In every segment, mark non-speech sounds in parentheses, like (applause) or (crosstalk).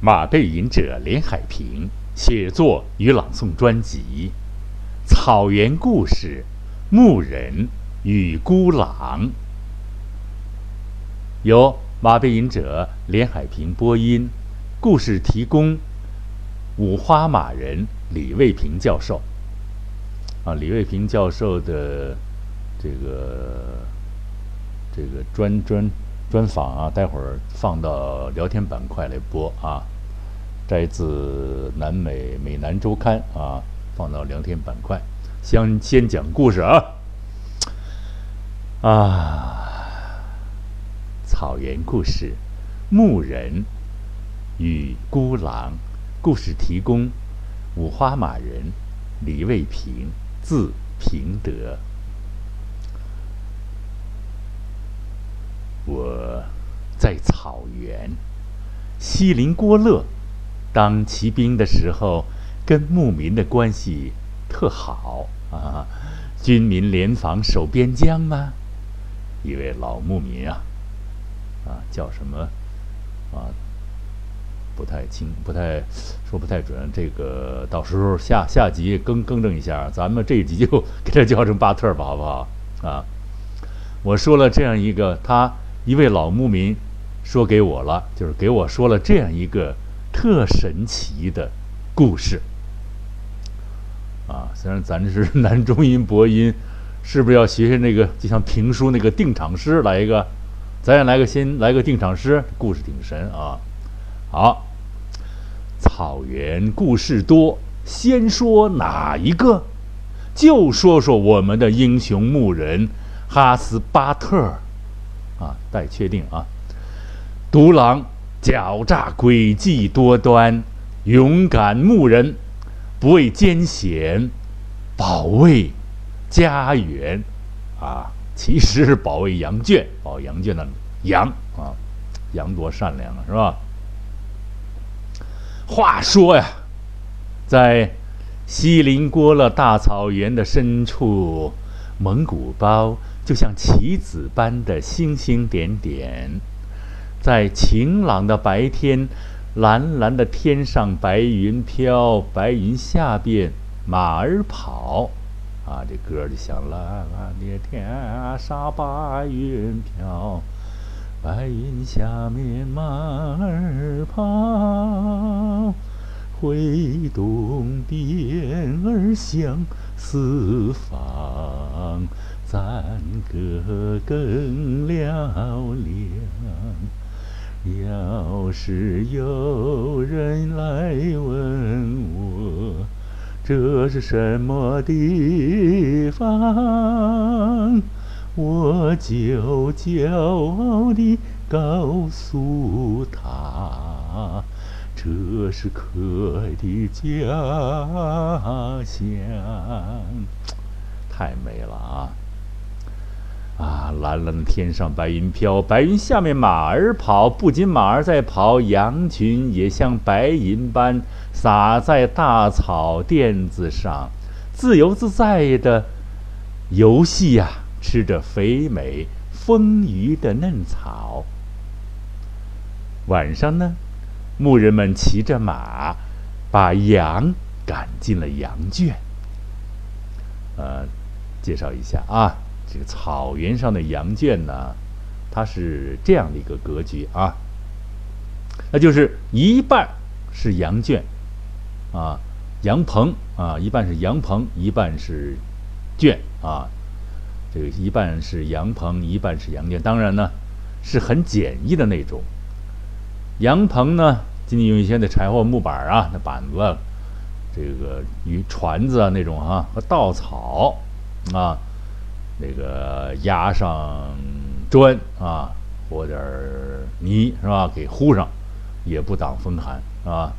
马背吟者连海平写作与朗诵专辑《草原故事：牧人与孤狼》，由马背吟者连海平播音，故事提供五花马人李卫平教授。啊，李卫平教授的这个这个专专。专访啊，待会儿放到聊天板块来播啊，摘自南美美南周刊啊，放到聊天板块。先先讲故事啊，啊，草原故事，牧人与孤狼，故事提供五花马人李卫平，字平德。我在草原，西林郭勒当骑兵的时候，跟牧民的关系特好啊。军民联防守边疆吗？一位老牧民啊，啊叫什么啊？不太清，不太说不太准。这个到时候下下集更更正一下，咱们这一集就给他叫成巴特吧，好不好？啊，我说了这样一个他。一位老牧民说给我了，就是给我说了这样一个特神奇的故事。啊，虽然咱这是 (laughs) 男中音播音，是不是要学学那个，就像评书那个定场诗来一个？咱也来个先来个定场诗，故事挺神啊。好，草原故事多，先说哪一个？就说说我们的英雄牧人哈斯巴特。啊，待确定啊！独狼狡诈诡计多端，勇敢牧人不畏艰险，保卫家园啊！其实是保卫羊圈，保羊圈的羊啊，羊多善良啊，是吧？话说呀，在锡林郭勒大草原的深处，蒙古包。就像棋子般的星星点点，在晴朗的白天，蓝蓝的天上白云飘，白云下边马儿跑，啊，这歌就响了。蓝的天上白云飘，白云下面马儿跑，挥动鞭儿向四方。赞歌更嘹亮。要是有人来问我，这是什么地方，我就骄傲地告诉他，这是可爱的家乡。太美了啊！啊，蓝蓝的天上白云飘，白云下面马儿跑。不仅马儿在跑，羊群也像白银般洒在大草甸子上，自由自在的游戏呀，吃着肥美丰腴的嫩草。晚上呢，牧人们骑着马，把羊赶进了羊圈。呃，介绍一下啊。这个草原上的羊圈呢，它是这样的一个格局啊，那就是一半是羊圈，啊，羊棚啊，一半是羊棚，一半是圈啊，这个一半是羊棚，一半是羊圈，当然呢是很简易的那种。羊棚呢，仅仅用一些的柴火木板啊，那板子，这个与船子啊那种啊，和稻草啊。那个压上砖啊，和点泥是吧？给糊上，也不挡风寒啊。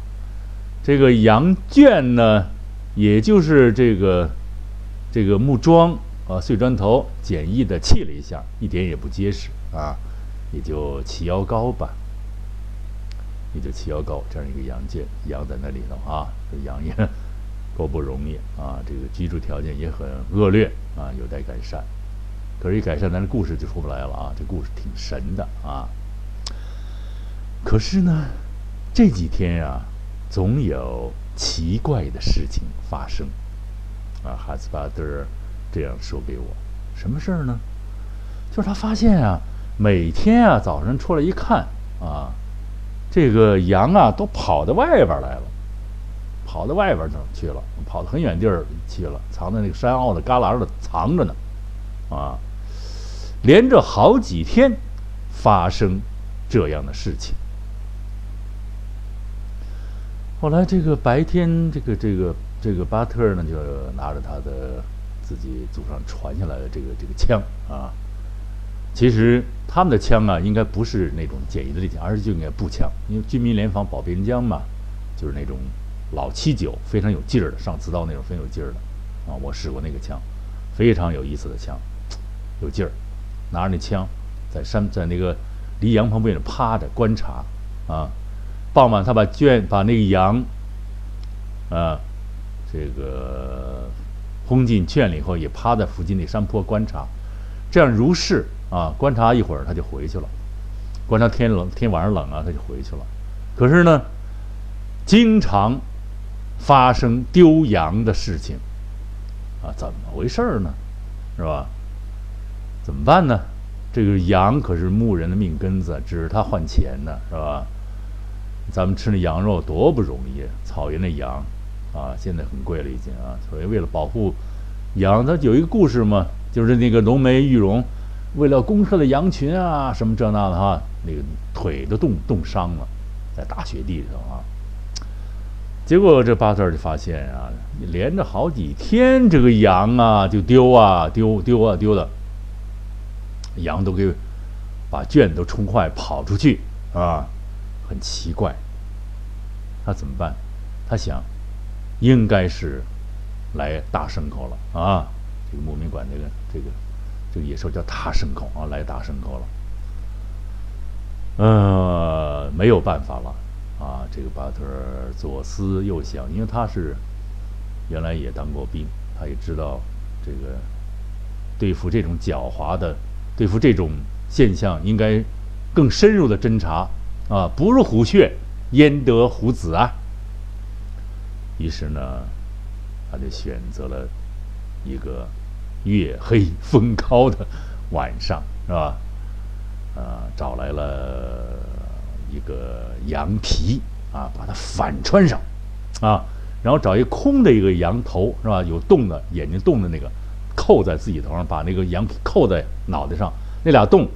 这个羊圈呢，也就是这个这个木桩啊，碎砖头，简易的砌了一下，一点也不结实啊，也就齐腰高吧，也就齐腰高这样一个羊圈，羊在那里头啊，这羊也。多不容易啊！这个居住条件也很恶劣啊，有待改善。可是，一改善，咱这故事就出不来了啊！这故事挺神的啊。可是呢，这几天呀，总有奇怪的事情发生。啊，哈斯巴德这样说给我，什么事儿呢？就是他发现啊，每天啊早上出来一看啊，这个羊啊都跑到外边来了，跑到外边儿去了，跑到很远地儿去了，藏在那个山坳的旮旯里藏着呢，啊，连着好几天发生这样的事情。后来这个白天，这个这个这个巴特呢，就拿着他的自己祖上传下来的这个这个枪啊。其实他们的枪啊，应该不是那种简易的利枪，而是就应该步枪。因为军民联防保边疆嘛，就是那种老七九，非常有劲儿的，上刺刀那种，非常有劲儿的。啊，我试过那个枪，非常有意思的枪，有劲儿。拿着那枪，在山在那个离羊棚边趴着观察。啊，傍晚他把圈把那个羊，啊，这个轰进圈里以后，也趴在附近那山坡观察。这样如是。啊，观察一会儿他就回去了，观察天冷天晚上冷啊，他就回去了。可是呢，经常发生丢羊的事情，啊，怎么回事呢？是吧？怎么办呢？这个羊可是牧人的命根子，只是他换钱呢，是吧？咱们吃那羊肉多不容易，草原的羊啊，现在很贵了已经啊。所以为了保护羊，它有一个故事嘛，就是那个浓眉玉容。为了攻克的羊群啊，什么这那的哈，那个腿都冻冻伤了，在大雪地上啊。结果这巴特就发现啊，连着好几天，这个羊啊就丢啊丢丢啊丢的，羊都给把圈都冲坏，跑出去啊，很奇怪。他怎么办？他想，应该是来大牲口了啊。这个牧民管这个这个。这个野兽叫大牲口啊，来大牲口了。呃，没有办法了啊！这个巴特尔左思右想，因为他是原来也当过兵，他也知道这个对付这种狡猾的、对付这种现象，应该更深入的侦查啊！不入虎穴，焉得虎子啊！于是呢，他就选择了一个。月黑风高的晚上，是吧？呃，找来了一个羊皮啊，把它反穿上，啊，然后找一空的一个羊头，是吧？有洞的眼睛洞的那个，扣在自己头上，把那个羊皮扣在脑袋上，那俩洞，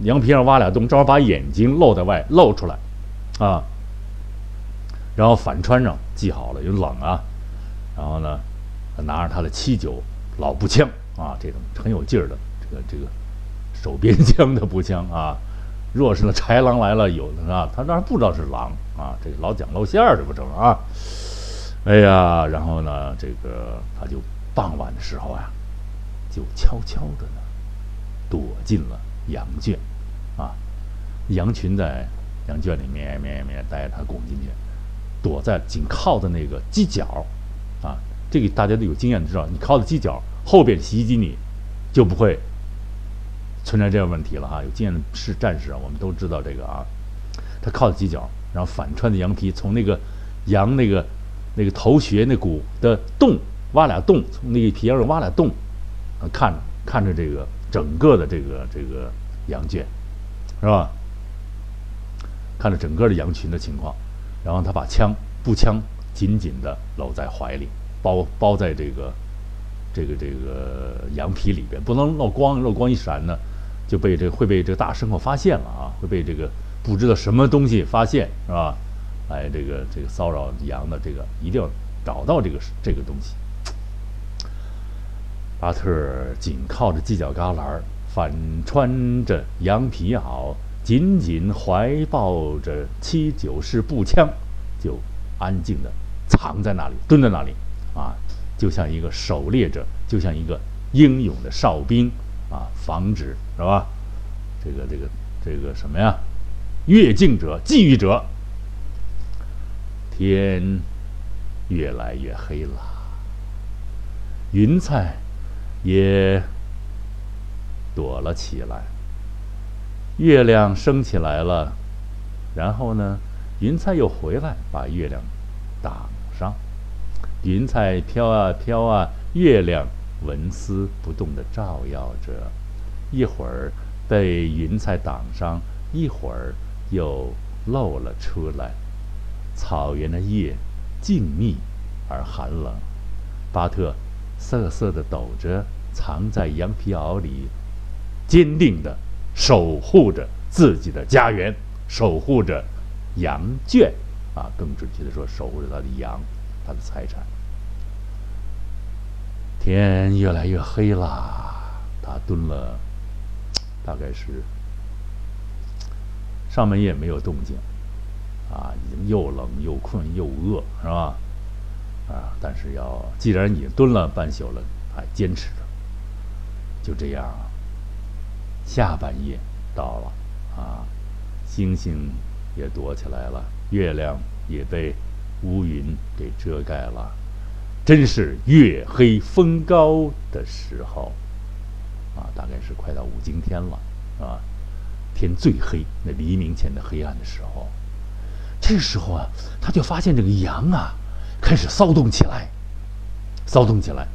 羊皮上挖俩洞，正好把眼睛露在外露出来，啊，然后反穿上，系好了，又冷啊，然后呢，拿着他的七九。老步枪啊，这种很有劲儿的，这个这个手边枪的步枪啊。若是那豺狼来了，有的啊，他当然不知道是狼啊，这老讲露馅儿，这不成啊？哎呀，然后呢，这个他就傍晚的时候啊，就悄悄的呢，躲进了羊圈啊。羊群在羊圈里面面面带着，他拱进去，躲在紧靠的那个犄角啊。这个大家都有经验知道，你靠在犄角后边袭击你，就不会存在这样问题了哈。有经验的是战士啊，我们都知道这个啊。他靠在犄角，然后反穿的羊皮从那个羊那个那个头穴那骨的洞挖俩洞，从那个皮上挖俩洞，看看着这个整个的这个这个羊圈，是吧？看着整个的羊群的情况，然后他把枪步枪紧紧的搂在怀里。包包在这个，这个这个羊皮里边，不能漏光，漏光一闪呢，就被这会被这个大牲口发现了啊，会被这个不知道什么东西发现是吧？来这个这个骚扰羊的这个一定要找到这个这个东西。巴特紧靠着犄角旮旯，反穿着羊皮袄，紧紧怀抱着七九式步枪，就安静的藏在那里，蹲在那里。啊，就像一个狩猎者，就像一个英勇的哨兵啊，防止是吧？这个这个这个什么呀？越境者、觊觎者。天越来越黑了，云彩也躲了起来，月亮升起来了，然后呢，云彩又回来，把月亮挡上。云彩飘啊飘啊，月亮纹丝不动地照耀着。一会儿被云彩挡上，一会儿又露了出来。草原的夜静谧而寒冷。巴特瑟瑟地抖着，藏在羊皮袄里，坚定地守护着自己的家园，守护着羊圈，啊，更准确地说，守护着他的羊，他的财产。天越来越黑了，他蹲了，(tsk) 大概是上半夜没有动静，啊，已经又冷又困又饿，是吧？啊！但是要既然已经蹲了半宿了，还坚持着。就这样，下半夜到了，啊，星星也躲起来了，月亮也被乌云给遮盖了，真是月黑风高的时候，啊，大概是快到五更天了，啊，天最黑，那黎明前的黑暗的时候，这时候啊，他就发现这个羊啊。开始骚动起来，骚动起来，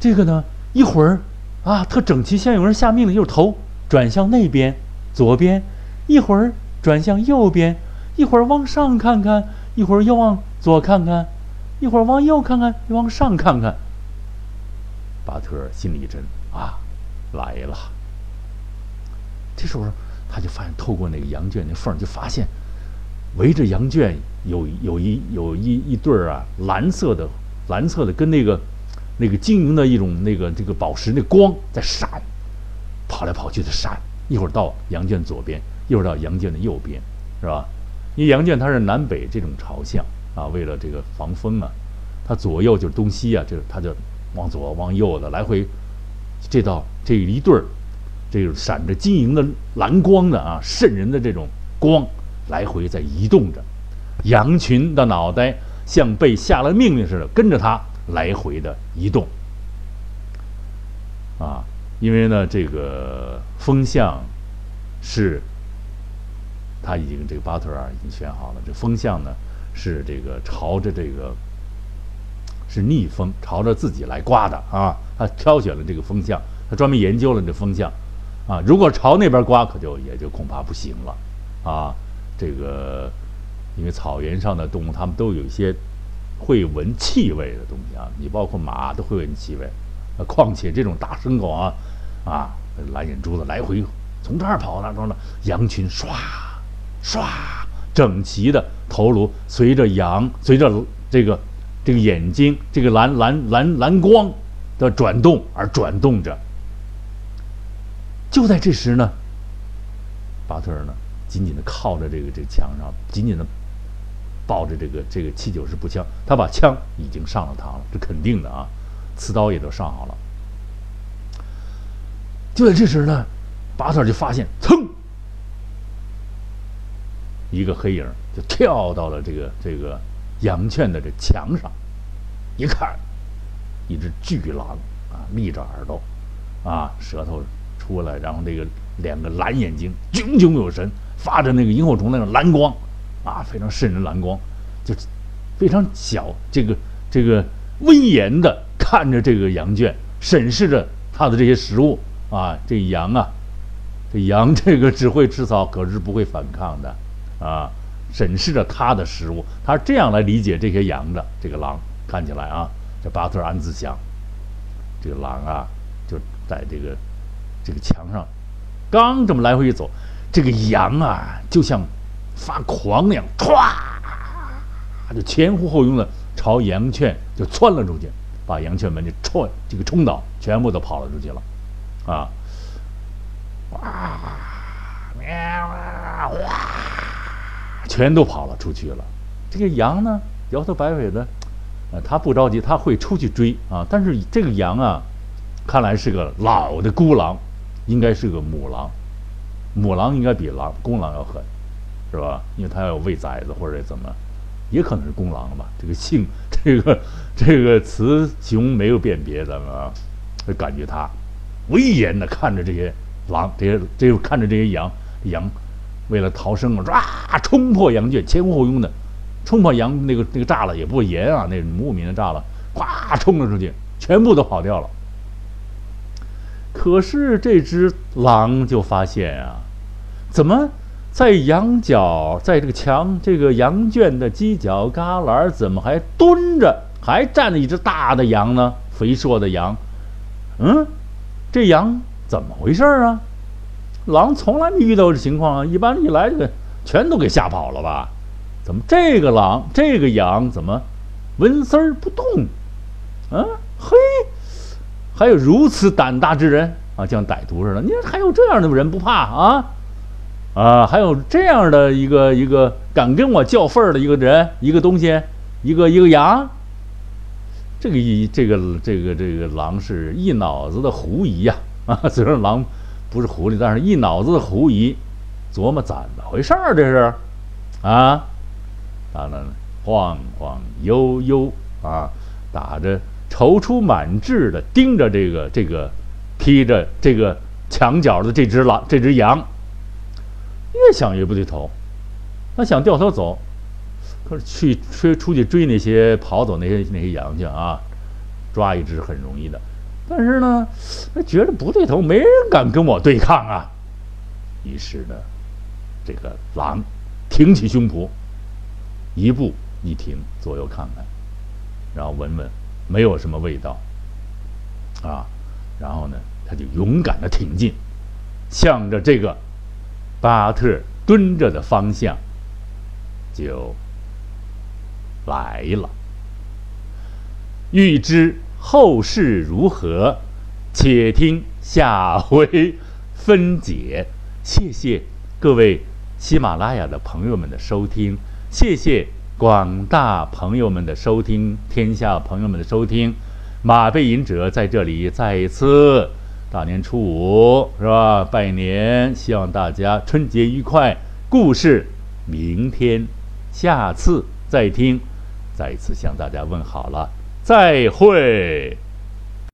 这个呢，一会儿啊，特整齐，像有人下命令，又是头转向那边，左边，一会儿转向右边，一会儿往上看看，一会儿又往左看看，一会儿往右看看，又往上看看。巴特心里一震，啊，来了。这时候他就发现，透过那个羊圈那缝，就发现围着羊圈。有有一有一一对儿啊，蓝色的蓝色的，跟那个那个晶莹的一种那个这个宝石那光在闪，跑来跑去的闪。一会儿到羊圈左边，一会儿到羊圈的右边，是吧？因为羊圈它是南北这种朝向啊，为了这个防风啊，它左右就是东西啊，这它就往左往右的来回。这道这一对儿，这个闪着晶莹的蓝光的啊，渗人的这种光，来回在移动着。羊群的脑袋像被下了命令似的，跟着它来回的移动。啊，因为呢，这个风向是他已经这个巴特尔已经选好了。这风向呢是这个朝着这个是逆风，朝着自己来刮的啊。他挑选了这个风向，他专门研究了这风向啊。如果朝那边刮，可就也就恐怕不行了啊。这个。因为草原上的动物，它们都有一些会闻气味的东西啊，你包括马都会闻气味，呃，况且这种大牲口啊，啊，蓝眼珠子来回从这儿跑那儿呢，羊群唰唰整齐的头颅随着羊随着这个这个眼睛这个蓝蓝蓝蓝光的转动而转动着。就在这时呢，巴特尔呢紧紧的靠着这个这个墙上，紧紧的。抱着这个这个七九式步枪，他把枪已经上了膛了，这肯定的啊，刺刀也都上好了。就在这时呢，巴特尔就发现，噌，一个黑影就跳到了这个这个羊圈的这墙上，一看，一只巨狼啊，立着耳朵，啊，舌头出来，然后这个两个蓝眼睛炯炯有神，发着那个萤火虫那种蓝光。啊，非常渗人蓝光，就非常小，这个这个威严的看着这个羊圈，审视着它的这些食物啊，这羊啊，这羊这个只会吃草，可是不会反抗的啊，审视着它的食物，他是这样来理解这些羊的。这个狼看起来啊，这巴特暗自想，这个狼啊，就在这个这个墙上，刚这么来回一走，这个羊啊，就像。发狂那样，歘，就前呼后拥的朝羊圈就窜了出去，把羊圈门就冲这个冲倒，全部都跑了出去了，啊，哇，喵啊，哇，全都跑了出去了。这个羊呢，摇头摆尾的，呃，他不着急，他会出去追啊。但是这个羊啊，看来是个老的孤狼，应该是个母狼，母狼应该比狼公狼要狠。是吧？因为它要喂崽子或者怎么，也可能是公狼吧。这个性，(laughs) 这个这个雌雄没有辨别，咱们啊，就感觉它威严的看着这些狼，这些这看着这些羊羊为了逃生啊，唰冲破羊圈，前呼后拥的冲破羊那个那个栅栏，也不严啊，那牧民的栅栏，咵冲了出去，全部都跑掉了。可是这只狼就发现啊，怎么在羊角，在这个墙这个羊圈的犄角旮旯，怎么还蹲着，还站着一只大的羊呢？肥硕的羊，嗯，这羊怎么回事啊？狼从来没遇到这情况啊，一般一来这个全都给吓跑了吧？怎么这个狼这个羊怎么纹丝儿不动？嗯，嘿。还有如此胆大之人啊，像歹徒似的。你还有这样的人不怕啊？啊，还有这样的一个一个敢跟我较份儿的一个人，一个东西，一个一个羊。这个一这个这个这个狼是一脑子的狐疑呀！啊，虽然狼不是狐狸，但是一脑子的狐疑，琢磨怎么回事儿这是？啊，当然晃晃悠悠啊，打着。踌躇满志的盯着这个这个披着这个墙角的这只狼这只羊，越想越不对头。他想掉头走，可是去追出去追那些跑走那些那些羊去啊，抓一只很容易的。但是呢，他觉得不对头，没人敢跟我对抗啊。于是呢，这个狼挺起胸脯，一步一停，左右看看，然后闻闻。没有什么味道，啊，然后呢，他就勇敢的挺进，向着这个巴特蹲着的方向就来了。欲知后事如何，且听下回分解。谢谢各位喜马拉雅的朋友们的收听，谢谢。广大朋友们的收听，天下朋友们的收听，马背吟者在这里再一次大年初五是吧？拜年，希望大家春节愉快。故事明天下次再听，再一次向大家问好了，再会。